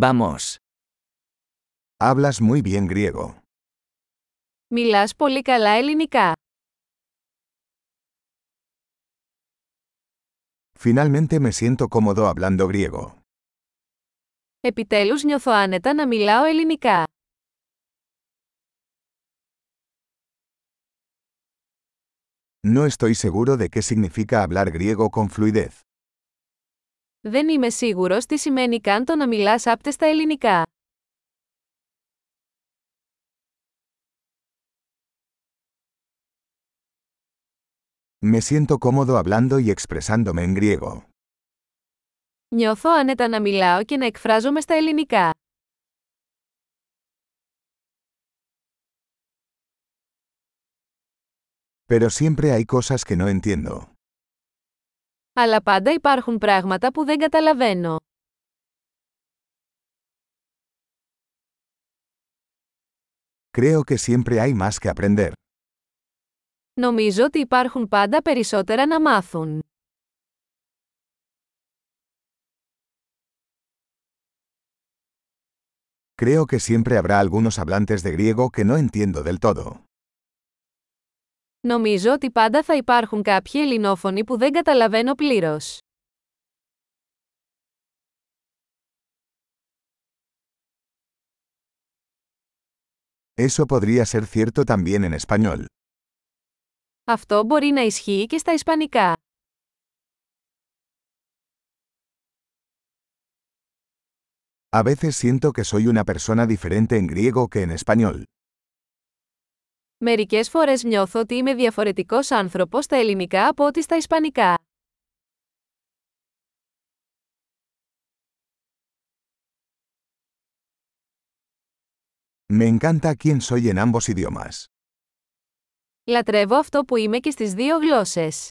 Vamos. Hablas muy bien griego. Μιλάς πολύ καλά ελληνικά. Finalmente me siento cómodo hablando griego. Επιτέλους νιώθω άνετα να μιλάω ελληνικά. No estoy seguro de qué significa hablar griego con fluidez. Δεν είμαι σίγουρος τι σημαίνει καν το να μιλάς άπτεστα ελληνικά. Me siento cómodo hablando y expresándome en griego. Νιώθω άνετα να μιλάω και να εκφράζομαι στα ελληνικά. Pero siempre hay cosas que no entiendo. Αλλά πάντα υπάρχουν πράγματα που δεν καταλαβαίνω. Creo que siempre hay más que aprender. Νομίζω ότι υπάρχουν πάντα περισσότερα να μάθουν. Creo que siempre habrá algunos hablantes de griego que no entiendo del todo. Νομίζω ότι πάντα θα υπάρχουν κάποιοι ελληνόφωνοι που δεν καταλαβαίνω πλήρως. Eso podría ser cierto también en español. Αυτό μπορεί να ισχύει και στα ισπανικά. A veces siento que soy una persona diferente en griego que en español. Μερικές φορές νιώθω ότι είμαι διαφορετικός άνθρωπος στα ελληνικά από ό,τι στα ισπανικά. Me encanta quién soy en ambos idiomas. Λατρεύω αυτό που είμαι και στις δύο γλώσσες.